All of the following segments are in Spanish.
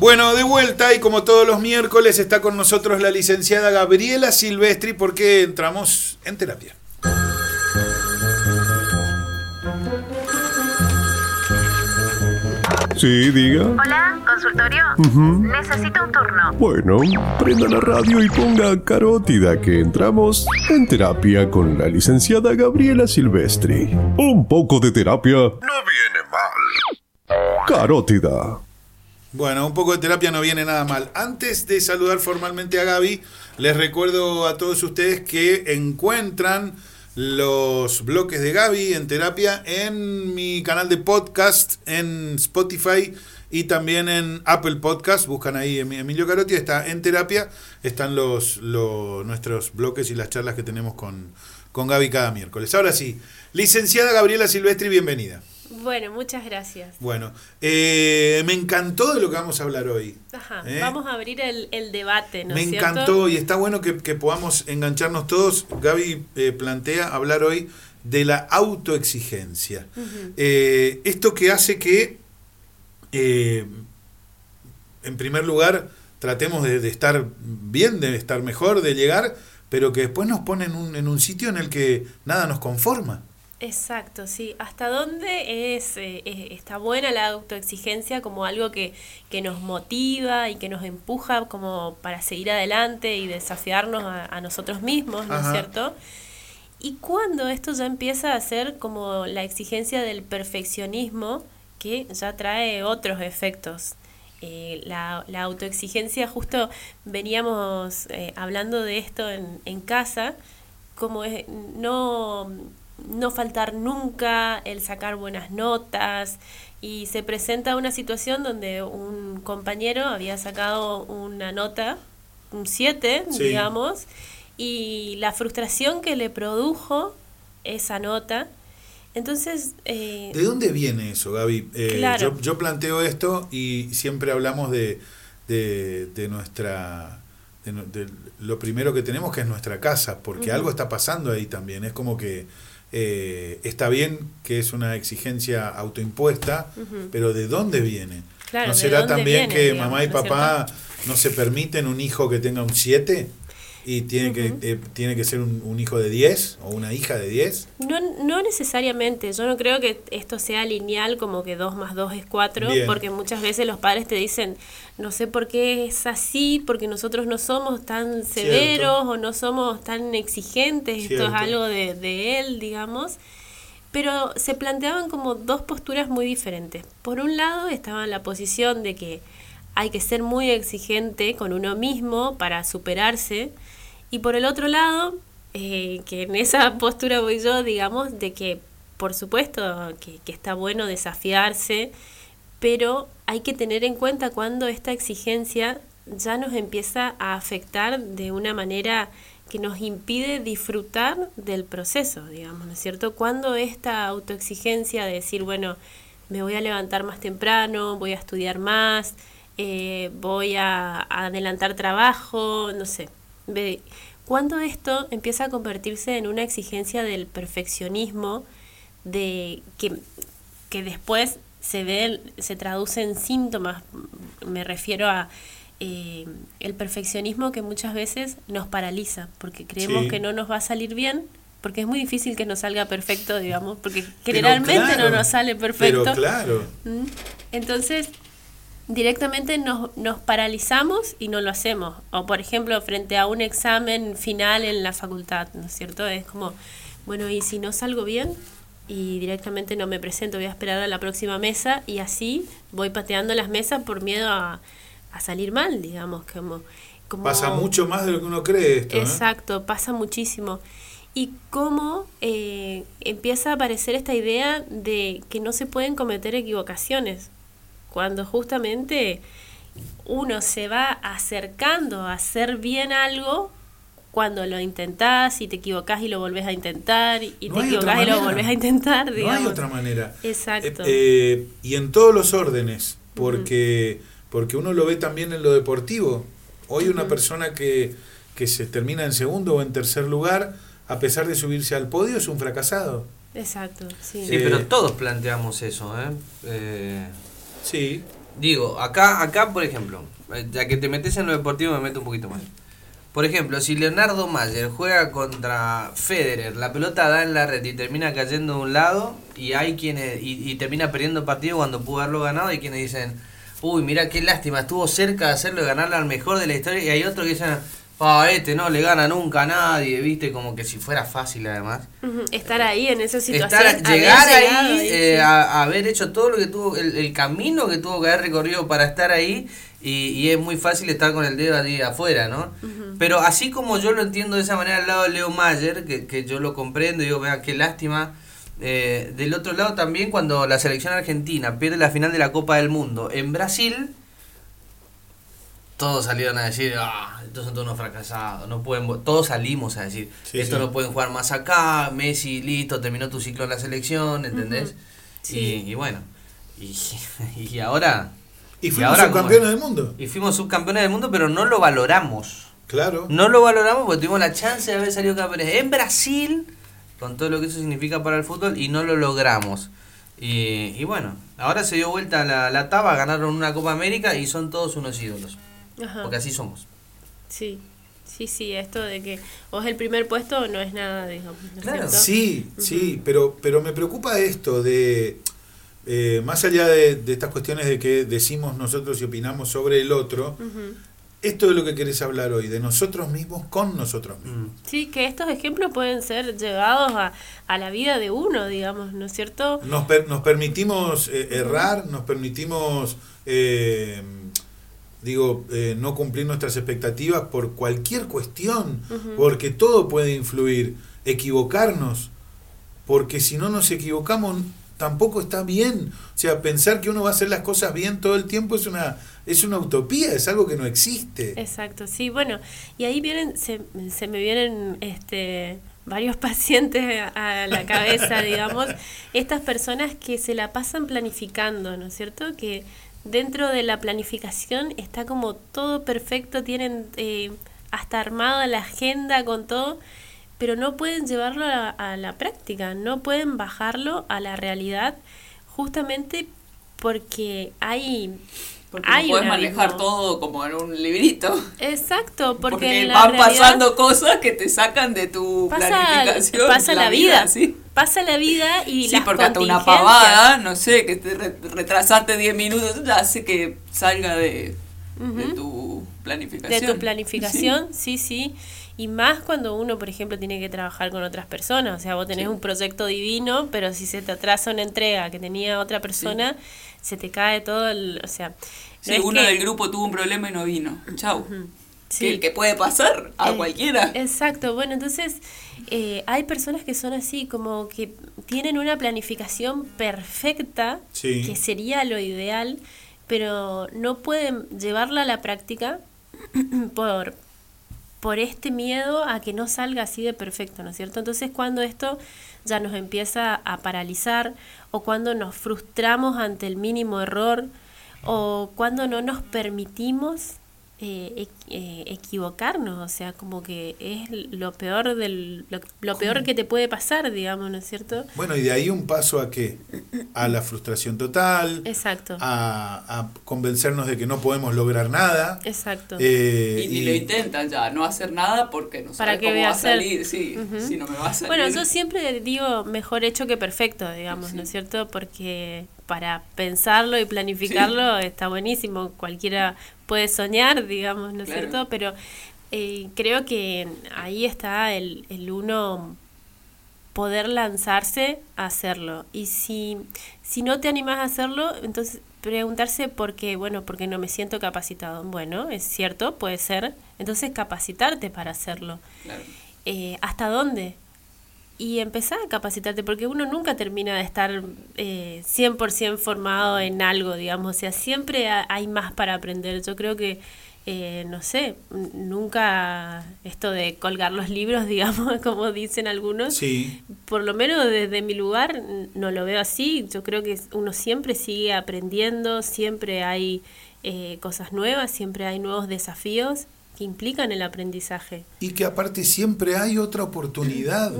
Bueno, de vuelta y como todos los miércoles está con nosotros la licenciada Gabriela Silvestri porque entramos en terapia. Sí, diga. Hola, consultorio. Necesito un turno. Bueno, prenda la radio y ponga carótida que entramos en terapia con la licenciada Gabriela Silvestri. Un poco de terapia no viene mal. Carótida. Bueno, un poco de terapia no viene nada mal. Antes de saludar formalmente a Gaby, les recuerdo a todos ustedes que encuentran los bloques de Gaby en terapia en mi canal de podcast en Spotify y también en Apple Podcast. Buscan ahí Emilio Carotti, está en terapia. Están los, los nuestros bloques y las charlas que tenemos con, con Gaby cada miércoles. Ahora sí, licenciada Gabriela Silvestri, bienvenida. Bueno, muchas gracias. Bueno, eh, me encantó de lo que vamos a hablar hoy. Ajá, ¿eh? vamos a abrir el, el debate, ¿no Me cierto? encantó y está bueno que, que podamos engancharnos todos. Gaby eh, plantea hablar hoy de la autoexigencia. Eh, esto que hace que, eh, en primer lugar, tratemos de, de estar bien, de estar mejor, de llegar, pero que después nos pone en un, en un sitio en el que nada nos conforma. Exacto, sí. ¿Hasta dónde es, eh, eh, está buena la autoexigencia como algo que, que nos motiva y que nos empuja como para seguir adelante y desafiarnos a, a nosotros mismos, ¿no es cierto? Y cuando esto ya empieza a ser como la exigencia del perfeccionismo, que ya trae otros efectos. Eh, la, la autoexigencia, justo veníamos eh, hablando de esto en, en casa, como es no, no faltar nunca, el sacar buenas notas, y se presenta una situación donde un compañero había sacado una nota, un 7, Sí. digamos, y la frustración que le produjo esa nota. Entonces, eh, ¿De dónde viene eso, Gaby? Eh, Claro. yo, yo planteo esto y siempre hablamos de, de, de nuestra... De, lo primero que tenemos que es nuestra casa, porque algo está pasando ahí también. Es como que eh, está bien que es una exigencia autoimpuesta, pero ¿de dónde viene? Claro, ¿No ¿de será también viene, que digamos, mamá y no papá no se permiten un hijo que tenga un 7 y tiene, que, eh, tiene que ser un, un hijo de 10 o una hija de 10? No, no necesariamente, yo no creo que esto sea lineal como que 2 más 2 es 4, Bien. porque muchas veces los padres te dicen, no sé por qué es así, porque nosotros no somos tan severos o no somos tan exigentes, esto es algo de, de él, digamos. Pero se planteaban como dos posturas muy diferentes. Por un lado estaba la posición de que hay que ser muy exigente con uno mismo para superarse. Y por el otro lado, eh, que en esa postura voy yo, digamos, de que por supuesto que, está bueno desafiarse, pero hay que tener en cuenta cuando esta exigencia ya nos empieza a afectar de una manera que nos impide disfrutar del proceso, digamos, ¿no es cierto? Cuando esta autoexigencia de decir, bueno, me voy a levantar más temprano, voy a estudiar más, eh, voy a adelantar trabajo, no sé. Cuando esto empieza a convertirse en una exigencia del perfeccionismo, de que, que después se ve, se traduce en síntomas, me refiero a eh, el perfeccionismo que muchas veces nos paraliza, porque creemos Sí. que no nos va a salir bien, porque es muy difícil que nos salga perfecto, digamos, porque generalmente claro, no nos sale perfecto. Pero claro. ¿Mm? Entonces, directamente nos, nos paralizamos y no lo hacemos. O, por ejemplo, frente a un examen final en la facultad, ¿no es cierto? Es como, bueno, ¿y si no salgo bien? Y directamente no me presento, voy a esperar a la próxima mesa y así voy pateando las mesas por miedo a, a salir mal, digamos. Como, como Pasa mucho más de lo que uno cree esto. ¿eh? Exacto, pasa muchísimo. Y cómo eh, empieza a aparecer esta idea de que no se pueden cometer equivocaciones, cuando justamente uno se va acercando a hacer bien algo cuando lo intentás y te equivocás y lo volvés a intentar y No te equivocás y lo volvés a intentar, No hay otra manera. Exacto. Eh, eh, y en todos los órdenes, porque, porque uno lo ve también en lo deportivo. Hoy una persona que, que se termina en segundo o en tercer lugar, a pesar de subirse al podio, es un fracasado. Exacto, sí. Sí, Eh, pero todos planteamos eso, ¿eh? Eh, Sí. Digo, acá, acá por ejemplo, eh, ya que te metes en lo deportivo me meto un poquito más. Por ejemplo, si Leonardo Mayer juega contra Federer, la pelota da en la red y termina cayendo de un lado y hay quienes y, y termina perdiendo partido cuando pudo haberlo ganado y quienes dicen, uy, mira qué lástima, estuvo cerca de hacerlo y ganarle al mejor de la historia y hay otros que dicen, pa, este no le gana nunca a nadie, viste, como que si fuera fácil además. Estar ahí en esa situación. Estar, llegar ahí, ahí, eh, sí. a, a haber hecho todo lo que tuvo, el, el camino que tuvo que haber recorrido para estar ahí, y, y es muy fácil estar con el dedo allí afuera, ¿no? Pero así como yo lo entiendo de esa manera al lado de Leo Mayer, que, que yo lo comprendo, y digo, vea, qué lástima. eh, del otro lado también cuando la selección argentina pierde la final de la Copa del Mundo en Brasil, todos salieron a decir, ah, estos son todos unos fracasados, no pueden, vo-". todos salimos a decir, Sí, esto sí. no pueden jugar más acá, Messi, listo, terminó tu ciclo en la selección, ¿entendés? Sí. Y, y bueno, y, y ahora... Y fuimos ahora subcampeones del mundo. Y fuimos subcampeones del mundo, pero no lo valoramos. Claro. No lo valoramos porque tuvimos la chance de haber salido campeones en Brasil, con todo lo que eso significa para el fútbol, y no lo logramos. Y, y bueno, ahora se dio vuelta la, la taba, ganaron una Copa América y son todos unos ídolos. Ajá. Porque así somos. Sí, sí, sí, esto de que vos el primer puesto no es nada, digamos. ¿no es Claro. cierto? Sí, sí, pero, pero me preocupa esto de, eh, más allá de, de estas cuestiones de que decimos nosotros y opinamos sobre el otro, esto es lo que querés hablar hoy, de nosotros mismos con nosotros mismos. Mm. Sí, que estos ejemplos pueden ser llevados a, a la vida de uno, digamos, ¿no es cierto? Nos, per- nos permitimos eh, errar, nos permitimos, eh, digo, eh, no cumplir nuestras expectativas por cualquier cuestión, porque todo puede influir, equivocarnos, porque si no nos equivocamos tampoco está bien. O sea, pensar que uno va a hacer las cosas bien todo el tiempo es una, es una utopía, es algo que no existe. Exacto, sí, bueno, y ahí vienen, se, se me vienen este varios pacientes a la cabeza, digamos, estas personas que se la pasan planificando, ¿no es cierto? Que dentro de la planificación está como todo perfecto, tienen eh, hasta armada la agenda con todo, pero no pueden llevarlo a, a la práctica, no pueden bajarlo a la realidad, justamente porque hay... Porque hay no puedes manejar todo como en un librito. Exacto, porque, Porque, en la van realidad pasando cosas que te sacan de tu pasa, planificación. pasa la, vida, sí. pasa la vida y Sí, las porque hasta una pavada, no sé, que te re- retrasaste 10 minutos, hace que salga de, de tu planificación. de tu planificación, sí. sí, Y más cuando uno, por ejemplo, tiene que trabajar con otras personas. O sea, vos tenés Sí. un proyecto divino, pero si se te atrasa una entrega que tenía otra persona, se te cae todo el... O sea, no es uno que- del grupo tuvo un problema y no vino. Chau. Sí. Que, que puede pasar a Eh, cualquiera. Exacto, bueno, entonces eh, hay personas que son así, como que tienen una planificación perfecta, Sí. que sería lo ideal, pero no pueden llevarla a la práctica por, por este miedo a que no salga así de perfecto, ¿no es cierto? Entonces cuando esto ya nos empieza a paralizar o cuando nos frustramos ante el mínimo error o cuando no nos permitimos eh, eh, equivocarnos, o sea, como que es lo peor del lo, lo peor que te puede pasar, digamos, ¿no es cierto? Bueno, y de ahí un paso a qué? A la frustración total, Exacto, a, a convencernos de que no podemos lograr nada. exacto. eh, y ni lo intentan ya, no hacer nada porque no Para sabe cómo va a salir. Sí, Ujú. si no me va a salir. Bueno, yo siempre digo mejor hecho que perfecto, digamos, Sí. ¿no es cierto? Porque para pensarlo y planificarlo está buenísimo, cualquiera puede soñar, digamos, ¿no es Claro. cierto? Pero eh, creo que ahí está el, el uno poder lanzarse a hacerlo. Y si, si no te animas a hacerlo, entonces preguntarse por qué, bueno, porque no me siento capacitado. Bueno, es cierto, puede ser. Entonces capacitarte para hacerlo Claro. eh, hasta dónde y empezar a capacitarte porque uno nunca termina de estar eh, 100% formado en algo, digamos, o sea, siempre ha- hay más para aprender. Yo creo que, eh, no sé, nunca esto de colgar los libros, digamos, como dicen algunos, Sí, por lo menos desde mi lugar no lo veo así. Yo creo que uno siempre sigue aprendiendo, siempre hay eh, cosas nuevas, siempre hay nuevos desafíos que implican el aprendizaje. y que aparte siempre hay otra oportunidad,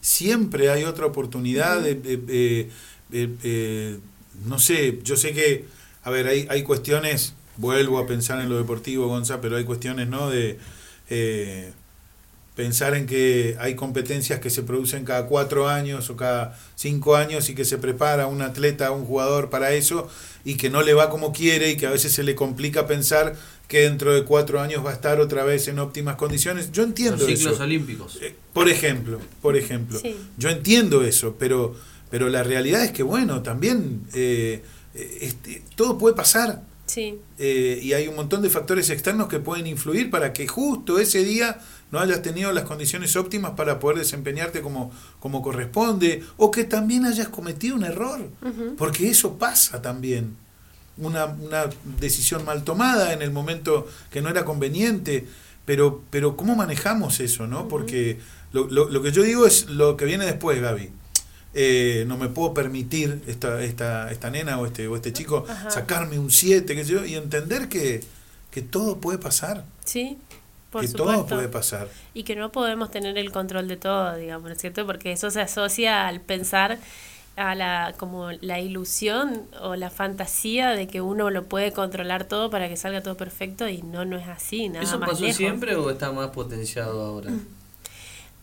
siempre hay otra oportunidad, de- no sé, yo sé que a ver, hay, hay cuestiones, vuelvo a pensar en lo deportivo, Gonza, pero hay cuestiones, ¿no? De eh, pensar en que hay competencias que se producen cada cuatro años o cada cinco años y que se prepara un atleta, un jugador para eso y que no le va como quiere y que a veces se le complica pensar que dentro de cuatro años va a estar otra vez en óptimas condiciones. Yo entiendo Los ciclos eso. olímpicos. Eh, Por ejemplo, por ejemplo, Sí. yo entiendo eso, pero, pero la realidad es que, bueno, también eh, eh, este, todo puede pasar Sí, eh, y hay un montón de factores externos que pueden influir para que justo ese día no hayas tenido las condiciones óptimas para poder desempeñarte como, como corresponde o que también hayas cometido un error, porque eso pasa también. Una, una decisión mal tomada en el momento que no era conveniente, pero, pero ¿cómo manejamos eso? no Porque lo, lo, lo que yo digo es lo que viene después, Gaby. Eh, no me puedo permitir esta, esta, esta nena o este, o este chico Ajá. sacarme un 7, qué sé yo, y entender que, que todo puede pasar, sí, por que supuesto. todo puede pasar. Y que no podemos tener el control de todo, digamos, ¿no es cierto? Porque eso se asocia al pensar a la como la ilusión o la fantasía de que uno lo puede controlar todo para que salga todo perfecto y no no es así, nada ¿Eso más pasó lejos. siempre o está más potenciado ahora?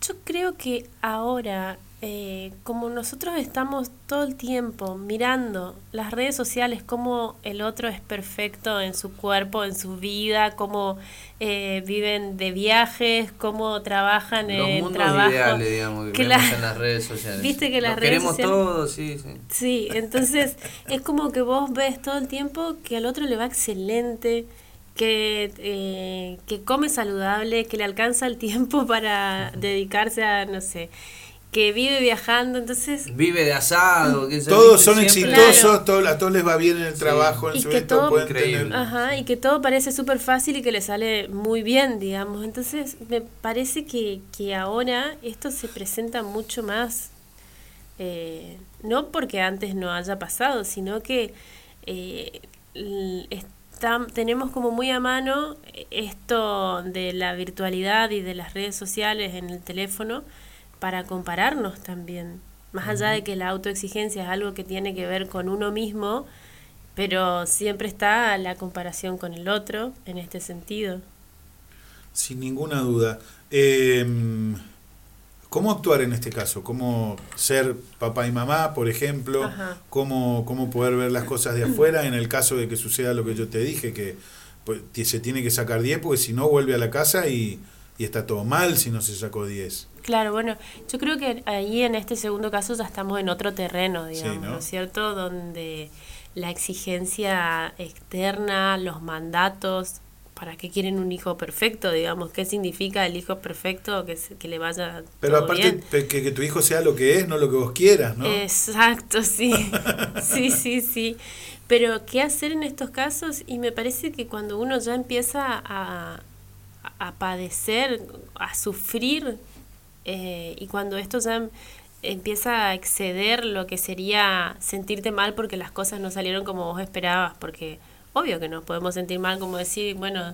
Yo creo que ahora, eh, como nosotros estamos todo el tiempo mirando las redes sociales, cómo el otro es perfecto en su cuerpo, en su vida, cómo eh, viven de viajes, cómo trabajan Los en mundos trabajo. ideales, digamos, que vemos en las redes sociales. Viste que las Los redes queremos sociales- todos, sí, sí. Sí, entonces es como que vos ves todo el tiempo que al otro le va excelente, que, eh, que come saludable, que le alcanza el tiempo para dedicarse a, no sé, que vive viajando, entonces... Vive de asado. que Todos son siempre- exitosos, todo- a todos les va bien en el Sí. trabajo, en Y su que todo- pueden tener- Ajá, y que todo parece súper fácil y que le sale muy bien, digamos. Entonces, me parece que, que ahora esto se presenta mucho más, eh, no porque antes no haya pasado, sino que eh, l- está- tenemos como muy a mano esto de la virtualidad y de las redes sociales en el teléfono para compararnos también. Más allá de que la autoexigencia es algo que tiene que ver con uno mismo, pero siempre está la comparación con el otro en este sentido. Sin ninguna duda. Eh, ¿Cómo actuar en este caso? ¿Cómo ser papá y mamá, por ejemplo? ¿Cómo, ¿Cómo poder ver las cosas de afuera en el caso de que suceda lo que yo te dije? Que pues, se tiene que sacar 10 porque si no vuelve a la casa y, y está todo mal si no se sacó 10. Claro, bueno, yo creo que ahí en este segundo caso ya estamos en otro terreno, digamos, ¿no? ¿no? es cierto? Donde la exigencia externa, los mandatos, ¿para qué quieren un hijo perfecto? Digamos, ¿qué significa el hijo perfecto? Que, se- que le vaya Pero todo aparte, bien. que, que tu hijo sea lo que es, no lo que vos quieras, ¿no? Exacto, sí. sí, sí, sí. Pero, ¿qué hacer en estos casos? Y me parece que cuando uno ya empieza a, a padecer, a sufrir, eh, y cuando esto ya em- empieza a exceder lo que sería sentirte mal porque las cosas no salieron como vos esperabas, porque obvio que nos podemos sentir mal, como decir, bueno,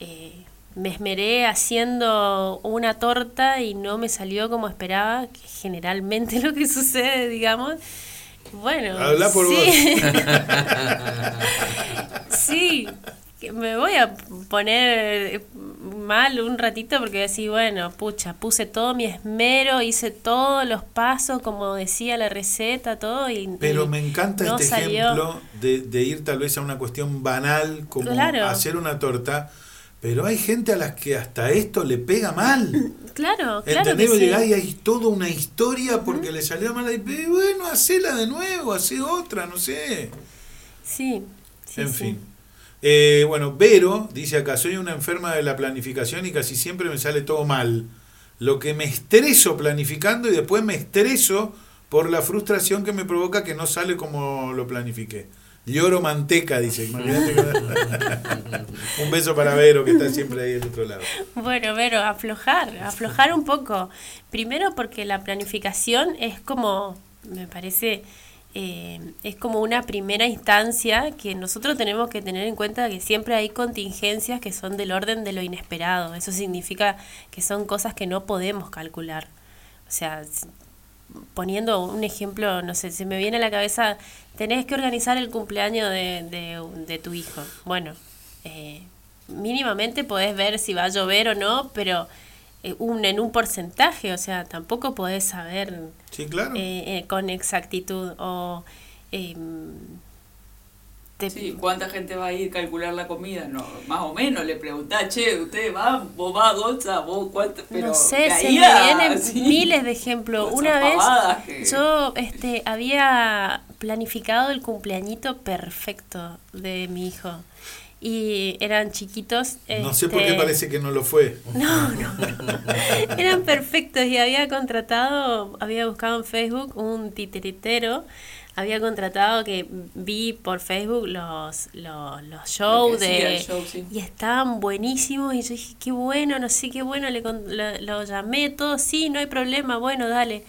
eh, me esmeré haciendo una torta y no me salió como esperaba, que generalmente lo que sucede, digamos. Bueno, Habla por sí. sí, que me voy a poner mal un ratito porque decir, bueno, pucha, puse todo mi esmero, hice todos los pasos, como decía la receta, todo y Pero y me encanta no este salió. ejemplo de, de ir tal vez a una cuestión banal como Claro. hacer una torta, pero hay gente a las que hasta esto le pega mal. Claro, claro que ¿Entendés? Vos sí. llegás y hay toda una historia porque le salió mal y "Pero bueno, hacela de nuevo, hacé otra, no sé. Sí, sí, en sí. fin. Eh, bueno, Vero dice acá, soy una enferma de la planificación y casi siempre me sale todo mal. Lo que me estreso planificando y después me estreso por la frustración que me provoca que no sale como lo planifiqué. Lloro manteca, dice. Imagínate que- Un beso para Vero, que está siempre ahí del otro lado. Bueno, Vero, aflojar, aflojar un poco. Primero porque la planificación es como, me parece, eh, es como una primera instancia que nosotros tenemos que tener en cuenta que siempre hay contingencias que son del orden de lo inesperado. Eso significa que son cosas que no podemos calcular. O sea, poniendo un ejemplo, no sé, se me viene a la cabeza, tenés que organizar el cumpleaños de, de, tu hijo. Bueno, eh, mínimamente podés ver si va a llover o no, pero un, en un porcentaje, o sea, tampoco podés saber Sí, claro. eh, eh, con exactitud o... te- Sí, ¿cuánta gente va a ir a calcular la comida? No, más o menos le preguntás, che, ¿usted va? ¿Vos vas, Gonza? ¿Vos cuánto? Pero no sé, de se me vienen sí. miles de ejemplos. Una que- vez yo este, había planificado el cumpleañito perfecto de mi hijo. Y eran chiquitos. no sé por qué este, parece que no lo fue. No, no, no. Eran perfectos y había contratado, había buscado en Facebook un titiritero. Había contratado que vi por Facebook los, los, los shows Lo de... show, sí. Y estaban buenísimos y yo dije, qué bueno, no sé qué bueno, le con- lo, lo llamé, todo, sí, no hay problema, bueno, dale.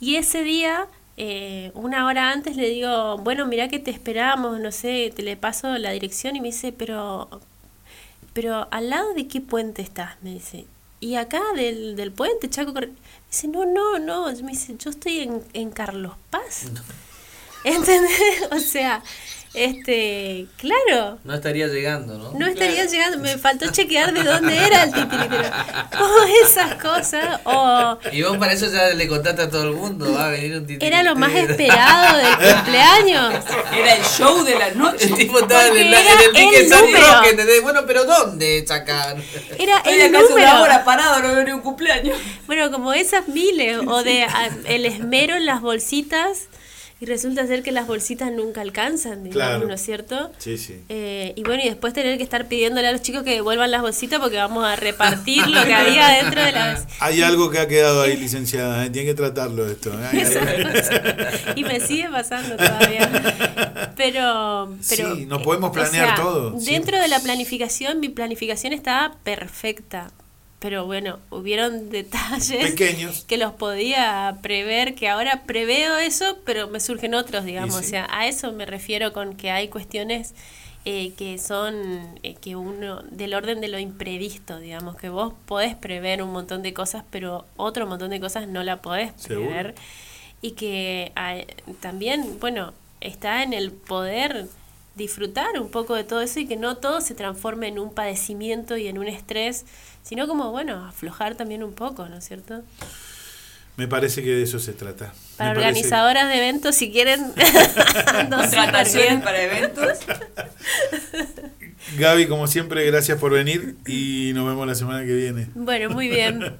Y ese día, eh, una hora antes, le digo, bueno, mira que te esperamos, no sé, te le paso la dirección y me dice, pero, pero ¿al lado de qué puente estás? Me dice. Y acá del, del puente, Chaco Corre-". Me dice, no, no, no. Me dice, yo estoy en, en Carlos Paz. ¿Entendés? O sea, este, claro. No estaría llegando, ¿no? No estaría llegando, me faltó chequear de dónde era el titiritero. O esas cosas, o Y vos para eso ya le contaste a todo el mundo, va a venir un titiritero. era lo más esperado del cumpleaños. Era el show de la noche. El tipo estaba en el, en el pique el San número. Roque, ¿entendés? Bueno, pero ¿dónde sacan? Era el acá hace una hora número. parado, no veo ni un cumpleaños. Bueno, como esas miles, o de a- el esmero en las bolsitas, y resulta ser que las bolsitas nunca alcanzan, digamos, Claro. ¿no es cierto? Sí, sí. Eh, y bueno, y después tener que estar pidiéndole a los chicos que devuelvan las bolsitas porque vamos a repartir lo que había dentro de las... Hay algo que ha quedado ahí, licenciada. ¿eh? Tiene que tratarlo esto. ¿eh? Y me sigue pasando todavía. Pero, pero Sí, no podemos planear todo, Dentro de la planificación, mi planificación estaba perfecta. Pero bueno, hubieron detalles Pequeños. que los podía prever, que ahora preveo eso, pero me surgen otros, digamos. Sí. O sea, a eso me refiero con que hay cuestiones eh, que son eh, que uno del orden de lo imprevisto, digamos, que vos podés prever un montón de cosas, pero otro montón de cosas no la podés Seguro. prever y que también, bueno, está en el poder disfrutar un poco de todo eso y que no todo se transforme en un padecimiento y en un estrés, sino como, bueno, aflojar también un poco, ¿no es cierto? Me parece que de eso se trata. Para Me parece- organizadoras de eventos, si quieren, Contrataciones bien. para eventos. Gaby, como siempre, gracias por venir y nos vemos la semana que viene. Bueno, muy bien.